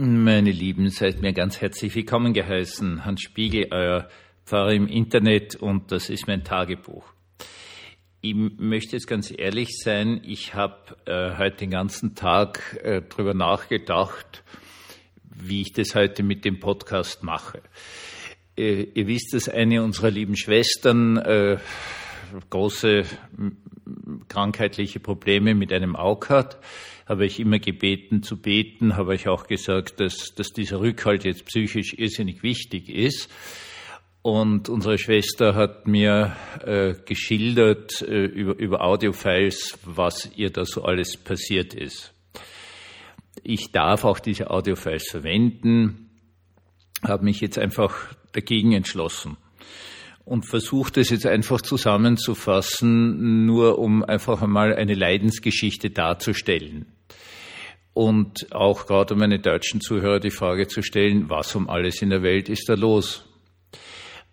Meine Lieben, seid mir ganz herzlich willkommen geheißen. Hans Spiegel, euer Pfarrer im Internet und das ist mein Tagebuch. Ich möchte jetzt ganz ehrlich sein, ich habe äh, heute den ganzen Tag äh, drüber nachgedacht, wie ich das heute mit dem Podcast mache. Äh, ihr wisst, dass eine unserer lieben Schwestern äh, große krankheitliche Probleme mit einem Auge hat habe ich immer gebeten zu beten, habe ich auch gesagt, dass, dass dieser Rückhalt jetzt psychisch irrsinnig wichtig ist. Und unsere Schwester hat mir äh, geschildert äh, über, über Audiofiles, was ihr da so alles passiert ist. Ich darf auch diese Audiofiles verwenden, habe mich jetzt einfach dagegen entschlossen und versuche das jetzt einfach zusammenzufassen, nur um einfach einmal eine Leidensgeschichte darzustellen und auch gerade um meine deutschen Zuhörer die Frage zu stellen, was um alles in der Welt ist da los?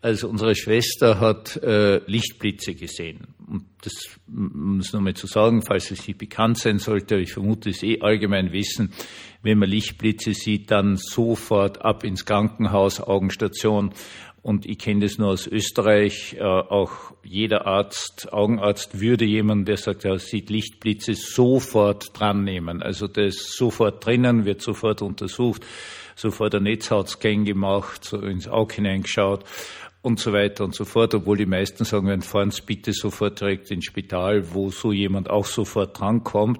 Also unsere Schwester hat äh, Lichtblitze gesehen. Und das, um es nochmal zu sagen, falls es nicht bekannt sein sollte, ich vermute es eh allgemein wissen, wenn man Lichtblitze sieht, dann sofort ab ins Krankenhaus, Augenstation und ich kenne das nur aus Österreich. Äh, auch jeder Arzt, Augenarzt würde jemanden, der sagt, er sieht Lichtblitze, sofort dran nehmen. Also der ist sofort drinnen, wird sofort untersucht, sofort ein Netzhautscan gemacht, so ins Auge hineingeschaut und so weiter und so fort, obwohl die meisten sagen, wenn fahren Sie bitte sofort direkt ins Spital, wo so jemand auch sofort drankommt.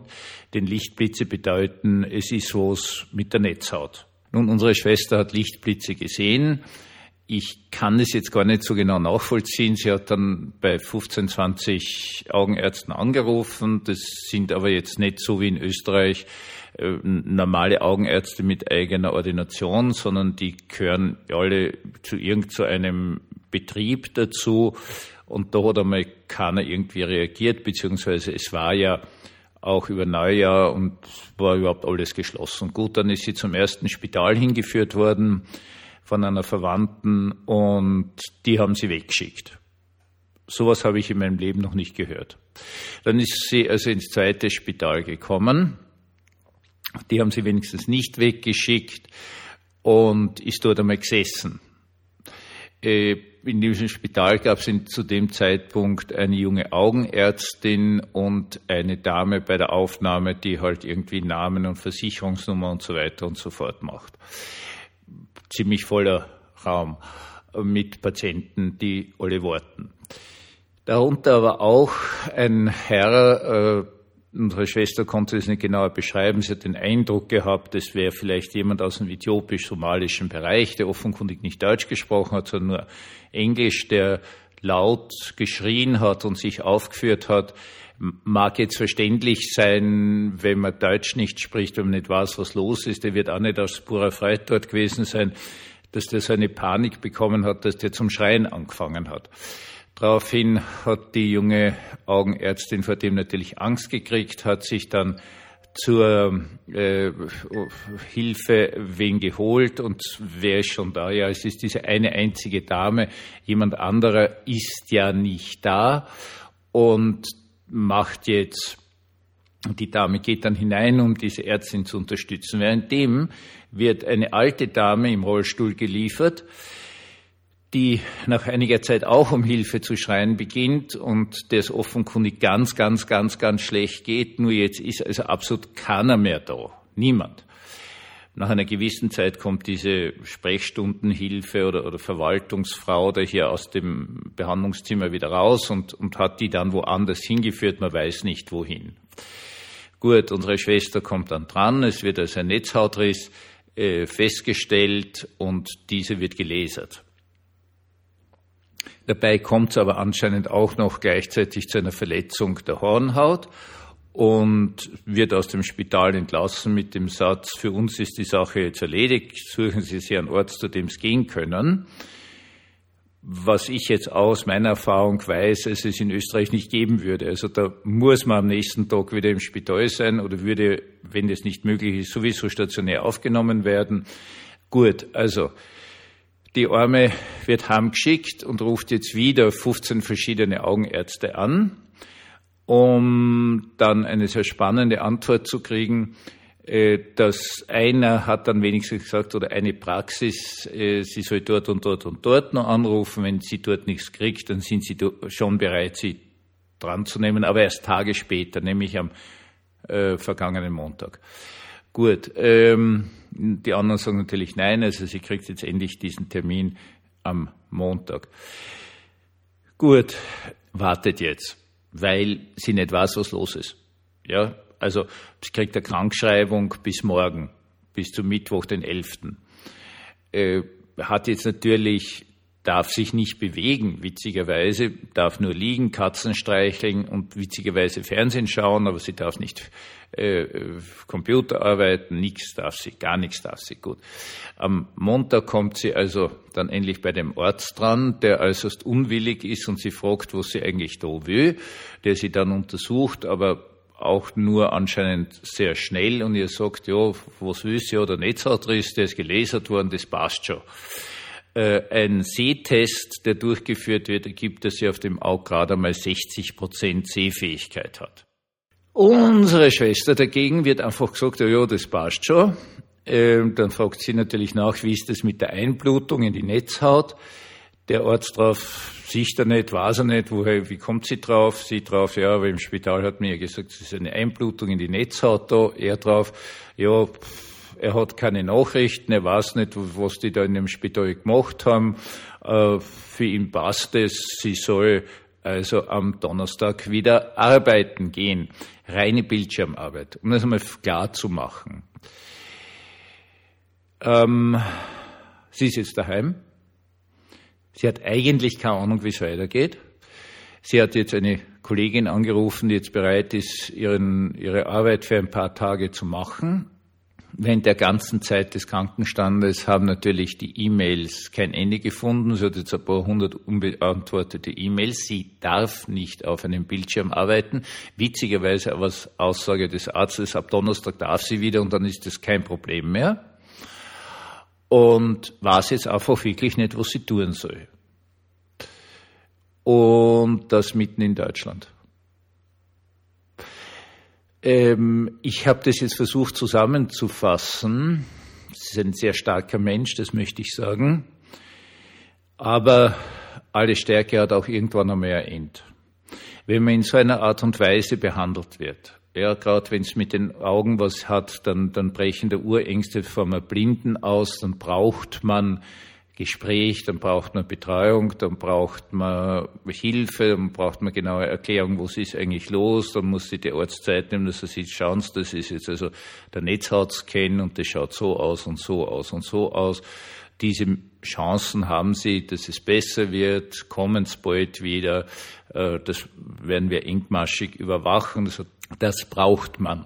Denn Lichtblitze bedeuten, es ist was mit der Netzhaut. Nun, unsere Schwester hat Lichtblitze gesehen ich kann es jetzt gar nicht so genau nachvollziehen. Sie hat dann bei 15, 20 Augenärzten angerufen. Das sind aber jetzt nicht so wie in Österreich äh, normale Augenärzte mit eigener Ordination, sondern die gehören alle zu irgendeinem Betrieb dazu. Und da hat einmal keiner irgendwie reagiert, beziehungsweise es war ja auch über Neujahr und war überhaupt alles geschlossen. Gut, dann ist sie zum ersten Spital hingeführt worden von einer Verwandten und die haben sie weggeschickt. Sowas habe ich in meinem Leben noch nicht gehört. Dann ist sie also ins zweite Spital gekommen. Die haben sie wenigstens nicht weggeschickt und ist dort einmal gesessen. Äh, in diesem Spital gab es zu dem Zeitpunkt eine junge Augenärztin und eine Dame bei der Aufnahme, die halt irgendwie Namen und Versicherungsnummer und so weiter und so fort macht ziemlich voller Raum mit Patienten, die alle warten. Darunter aber auch ein Herr, äh, unsere Schwester konnte es nicht genauer beschreiben, sie hat den Eindruck gehabt, es wäre vielleicht jemand aus dem äthiopisch-somalischen Bereich, der offenkundig nicht Deutsch gesprochen hat, sondern nur Englisch, der laut geschrien hat und sich aufgeführt hat, mag jetzt verständlich sein, wenn man Deutsch nicht spricht, wenn man nicht weiß, was los ist. Der wird auch nicht aus purer Freude dort gewesen sein, dass der so eine Panik bekommen hat, dass der zum Schreien angefangen hat. Daraufhin hat die junge Augenärztin vor dem natürlich Angst gekriegt, hat sich dann zur äh, Hilfe wen geholt und wer ist schon da? Ja, es ist diese eine einzige Dame, jemand anderer ist ja nicht da und macht jetzt, die Dame geht dann hinein, um diese Ärztin zu unterstützen. Währenddem wird eine alte Dame im Rollstuhl geliefert, die nach einiger Zeit auch um Hilfe zu schreien beginnt und der es offenkundig ganz, ganz, ganz, ganz schlecht geht. Nur jetzt ist also absolut keiner mehr da. Niemand. Nach einer gewissen Zeit kommt diese Sprechstundenhilfe oder, oder Verwaltungsfrau da hier aus dem Behandlungszimmer wieder raus und, und hat die dann woanders hingeführt, man weiß nicht wohin. Gut, unsere Schwester kommt dann dran, es wird also ein Netzhautriss äh, festgestellt und diese wird gelasert. Dabei kommt es aber anscheinend auch noch gleichzeitig zu einer Verletzung der Hornhaut und wird aus dem Spital entlassen mit dem Satz, für uns ist die Sache jetzt erledigt, suchen Sie sich einen Ort, zu dem Sie gehen können. Was ich jetzt aus meiner Erfahrung weiß, es es in Österreich nicht geben würde. Also da muss man am nächsten Tag wieder im Spital sein oder würde, wenn das nicht möglich ist, sowieso stationär aufgenommen werden. Gut, also die Arme wird heimgeschickt und ruft jetzt wieder 15 verschiedene Augenärzte an um dann eine sehr spannende Antwort zu kriegen. Äh, dass einer hat dann wenigstens gesagt, oder eine Praxis, äh, sie soll dort und dort und dort noch anrufen. Wenn sie dort nichts kriegt, dann sind sie schon bereit, sie dran zu nehmen, aber erst Tage später, nämlich am äh, vergangenen Montag. Gut, ähm, die anderen sagen natürlich nein, also sie kriegt jetzt endlich diesen Termin am Montag. Gut, wartet jetzt, weil sie nicht weiß, was los ist. Ja, also sie kriegt eine Krankschreibung bis morgen, bis zum Mittwoch, den 11. Äh, hat jetzt natürlich, darf sich nicht bewegen, witzigerweise, darf nur liegen, Katzen streicheln und witzigerweise Fernsehen schauen, aber sie darf nicht äh, Computer arbeiten, nichts darf sie, gar nichts darf sie, gut. Am Montag kommt sie also dann endlich bei dem Arzt dran, der äußerst unwillig ist und sie fragt, was sie eigentlich da will, der sie dann untersucht, aber auch nur anscheinend sehr schnell und ihr sagt, ja, was willst du, oder Netzhautriss, der ist gelasert worden, das passt schon. Äh, ein Sehtest, der durchgeführt wird, ergibt, dass sie auf dem Auge gerade einmal 60 Prozent Sehfähigkeit hat. Unsere Schwester dagegen wird einfach gesagt, ja, ja das passt schon. Ähm, dann fragt sie natürlich nach, wie ist das mit der Einblutung in die Netzhaut? Der Arzt drauf, sieht er nicht, weiß er nicht, woher, wie kommt sie drauf? Sie drauf, ja, aber im Spital hat mir gesagt, es ist eine Einblutung in die Netzhaut da. Er drauf, ja, er hat keine Nachrichten, er weiß nicht, was die da in dem Spital gemacht haben. Äh, für ihn passt es, sie soll also am Donnerstag wieder arbeiten gehen. Reine Bildschirmarbeit, um das einmal klar zu machen. Ähm, sie ist jetzt daheim, Sie hat eigentlich keine Ahnung, wie es weitergeht. Sie hat jetzt eine Kollegin angerufen, die jetzt bereit ist, ihren, ihre Arbeit für ein paar Tage zu machen. Während der ganzen Zeit des Krankenstandes haben natürlich die E-Mails kein Ende gefunden. Sie hat jetzt ein paar hundert unbeantwortete E-Mails. Sie darf nicht auf einem Bildschirm arbeiten. Witzigerweise aber als Aussage des Arztes, ab Donnerstag darf sie wieder und dann ist das kein Problem mehr und weiß jetzt einfach wirklich nicht, was sie tun soll. Und das mitten in Deutschland. Ähm, ich habe das jetzt versucht zusammenzufassen. Sie ist ein sehr starker Mensch, das möchte ich sagen. Aber alle Stärke hat auch irgendwann einmal ein End. Wenn man in so einer Art und Weise behandelt wird, ja, gerade wenn es mit den Augen was hat, dann, dann brechen der Urängste vor einem Blinden aus, dann braucht man Gespräch, dann braucht man Betreuung, dann braucht man Hilfe, dann braucht man genaue Erklärung, was ist eigentlich los, dann muss sich der Arzt Zeit nehmen, dass er sieht, schauen Sie, das ist jetzt also der Netzhautscan und das schaut so aus und so aus und so aus. Diese Chancen haben Sie, dass es besser wird, kommen es bald wieder. Äh, das werden wir engmaschig überwachen. Das braucht man.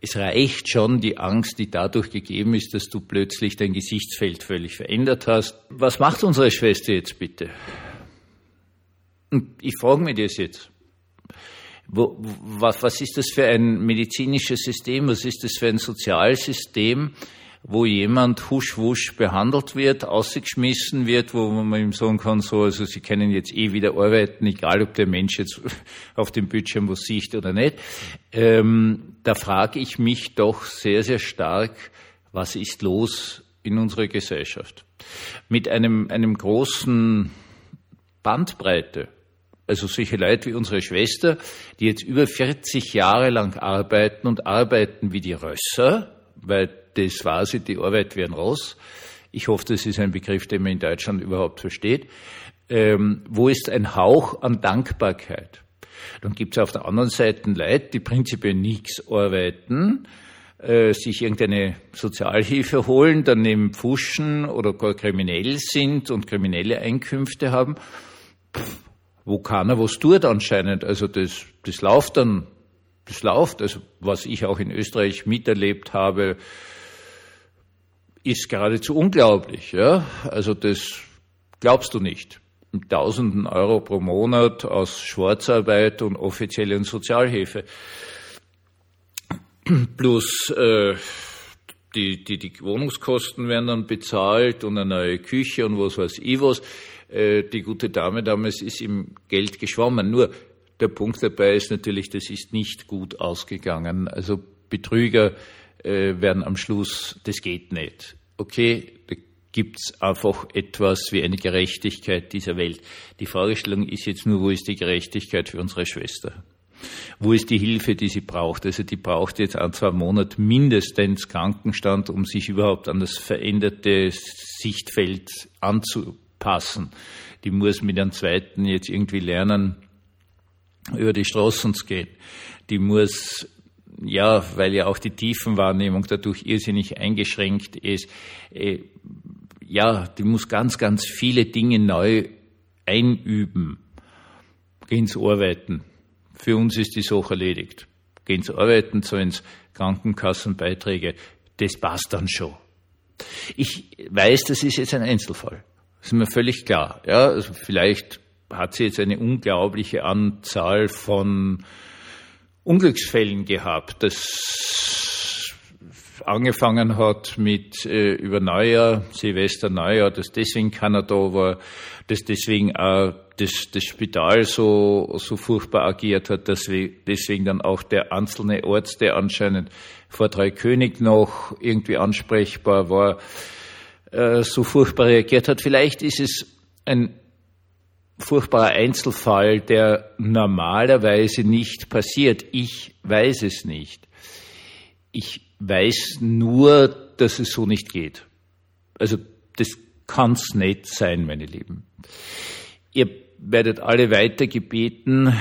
Es reicht schon die Angst, die dadurch gegeben ist, dass du plötzlich dein Gesichtsfeld völlig verändert hast. Was macht unsere Schwester jetzt bitte? Ich frage mich das jetzt. Wo, was, was ist das für ein medizinisches System? Was ist das für ein Sozialsystem? Wo jemand husch-wusch behandelt wird, ausgeschmissen wird, wo man ihm sagen kann, so, also Sie können jetzt eh wieder arbeiten, egal ob der Mensch jetzt auf dem Bildschirm was sieht oder nicht. Ähm, da frage ich mich doch sehr, sehr stark, was ist los in unserer Gesellschaft? Mit einem, einem großen Bandbreite. Also solche Leute wie unsere Schwester, die jetzt über 40 Jahre lang arbeiten und arbeiten wie die Rösser, weil das war sie, die Arbeit werden raus. Ich hoffe, das ist ein Begriff, den man in Deutschland überhaupt versteht. Ähm, wo ist ein Hauch an Dankbarkeit? Dann gibt es auf der anderen Seite Leute, die prinzipiell nichts arbeiten, äh, sich irgendeine Sozialhilfe holen, daneben pfuschen oder gar kriminell sind und kriminelle Einkünfte haben. Pff, wo keiner was tut anscheinend. Also das, das läuft dann, das läuft. Also was ich auch in Österreich miterlebt habe, ist geradezu unglaublich. Ja? Also das glaubst du nicht. Tausenden Euro pro Monat aus Schwarzarbeit und offiziellen Sozialhilfe. Plus äh, die, die, die Wohnungskosten werden dann bezahlt und eine neue Küche und was weiß ich was. Äh, die gute Dame damals ist im Geld geschwommen. Nur der Punkt dabei ist natürlich, das ist nicht gut ausgegangen. Also Betrüger äh, werden am Schluss, das geht nicht. Okay, da gibt's einfach etwas wie eine Gerechtigkeit dieser Welt. Die Fragestellung ist jetzt nur, wo ist die Gerechtigkeit für unsere Schwester? Wo ist die Hilfe, die sie braucht? Also die braucht jetzt ein, zwei Monate mindestens Krankenstand, um sich überhaupt an das veränderte Sichtfeld anzupassen. Die muss mit einem zweiten jetzt irgendwie lernen, über die Straßen zu gehen. Die muss ja, weil ja auch die Tiefenwahrnehmung dadurch irrsinnig eingeschränkt ist, äh, ja, die muss ganz, ganz viele Dinge neu einüben. Geh ins Arbeiten. Für uns ist die Sache erledigt. Geh ins Arbeiten, so ins Krankenkassenbeiträge. Das passt dann schon. Ich weiß, das ist jetzt ein Einzelfall. Das ist mir völlig klar. Ja, also vielleicht hat sie jetzt eine unglaubliche Anzahl von Unglücksfällen gehabt. Das angefangen hat mit äh, über Neujahr, Silvester Neujahr, dass deswegen keiner da war, dass deswegen auch das, das Spital so, so furchtbar agiert hat, dass wir deswegen dann auch der einzelne Arzt, der anscheinend vor Dreikönig noch irgendwie ansprechbar war, äh, so furchtbar reagiert hat. Vielleicht ist es ein furchtbarer Einzelfall, der normalerweise nicht passiert. Ich weiß es nicht. Ich weiß nur, dass es so nicht geht. Also das kann's nicht sein, meine Lieben. Ihr werdet alle weiter gebeten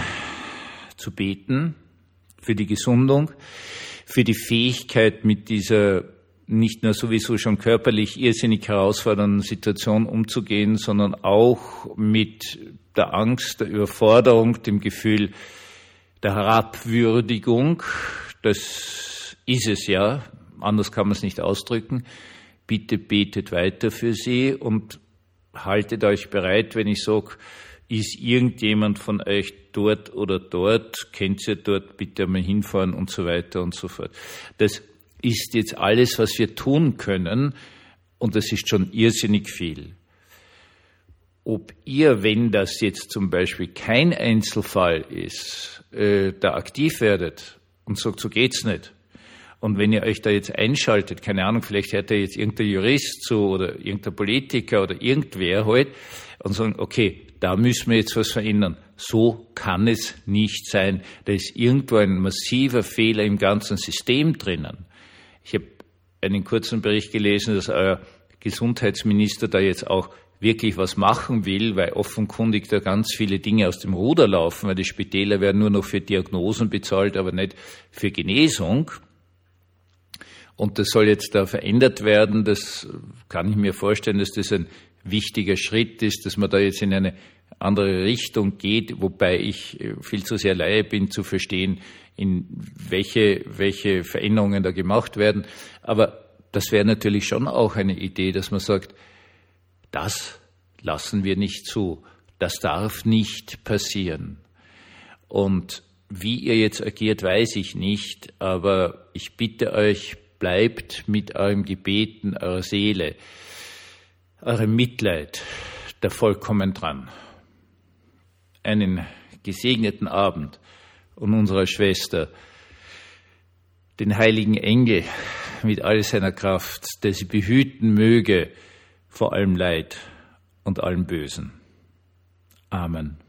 zu beten für die Gesundung, für die Fähigkeit mit dieser nicht nur sowieso schon körperlich irrsinnig herausfordernden Situation umzugehen, sondern auch mit der Angst, der Überforderung, dem Gefühl der Herabwürdigung. Das ist es ja, anders kann man es nicht ausdrücken. Bitte betet weiter für sie und haltet euch bereit, wenn ich sage, ist irgendjemand von euch dort oder dort, kennt ihr dort, bitte mal hinfahren und so weiter und so fort. Das ist jetzt alles, was wir tun können, und das ist schon irrsinnig viel. Ob ihr, wenn das jetzt zum Beispiel kein Einzelfall ist, äh, da aktiv werdet und sagt, so geht's nicht. Und wenn ihr euch da jetzt einschaltet, keine Ahnung, vielleicht hört ihr jetzt irgendein Jurist zu oder irgendein Politiker oder irgendwer halt und sagen, okay, da müssen wir jetzt was verändern. So kann es nicht sein. Da ist irgendwo ein massiver Fehler im ganzen System drinnen. Ich habe einen kurzen Bericht gelesen, dass euer Gesundheitsminister da jetzt auch wirklich was machen will, weil offenkundig da ganz viele Dinge aus dem Ruder laufen, weil die Spitäler werden nur noch für Diagnosen bezahlt, aber nicht für Genesung. Und das soll jetzt da verändert werden. Das kann ich mir vorstellen, dass das ein wichtiger Schritt ist, dass man da jetzt in eine andere Richtung geht, wobei ich viel zu sehr Laie bin zu verstehen, in welche, welche Veränderungen da gemacht werden. Aber das wäre natürlich schon auch eine Idee, dass man sagt, das lassen wir nicht zu. Das darf nicht passieren. Und wie ihr jetzt agiert, weiß ich nicht, aber ich bitte euch, bleibt mit eurem Gebeten, eurer Seele, eurem Mitleid da vollkommen dran. Einen gesegneten Abend und unserer Schwester, den heiligen Engel mit all seiner Kraft, der sie behüten möge vor allem Leid und allem Bösen. Amen.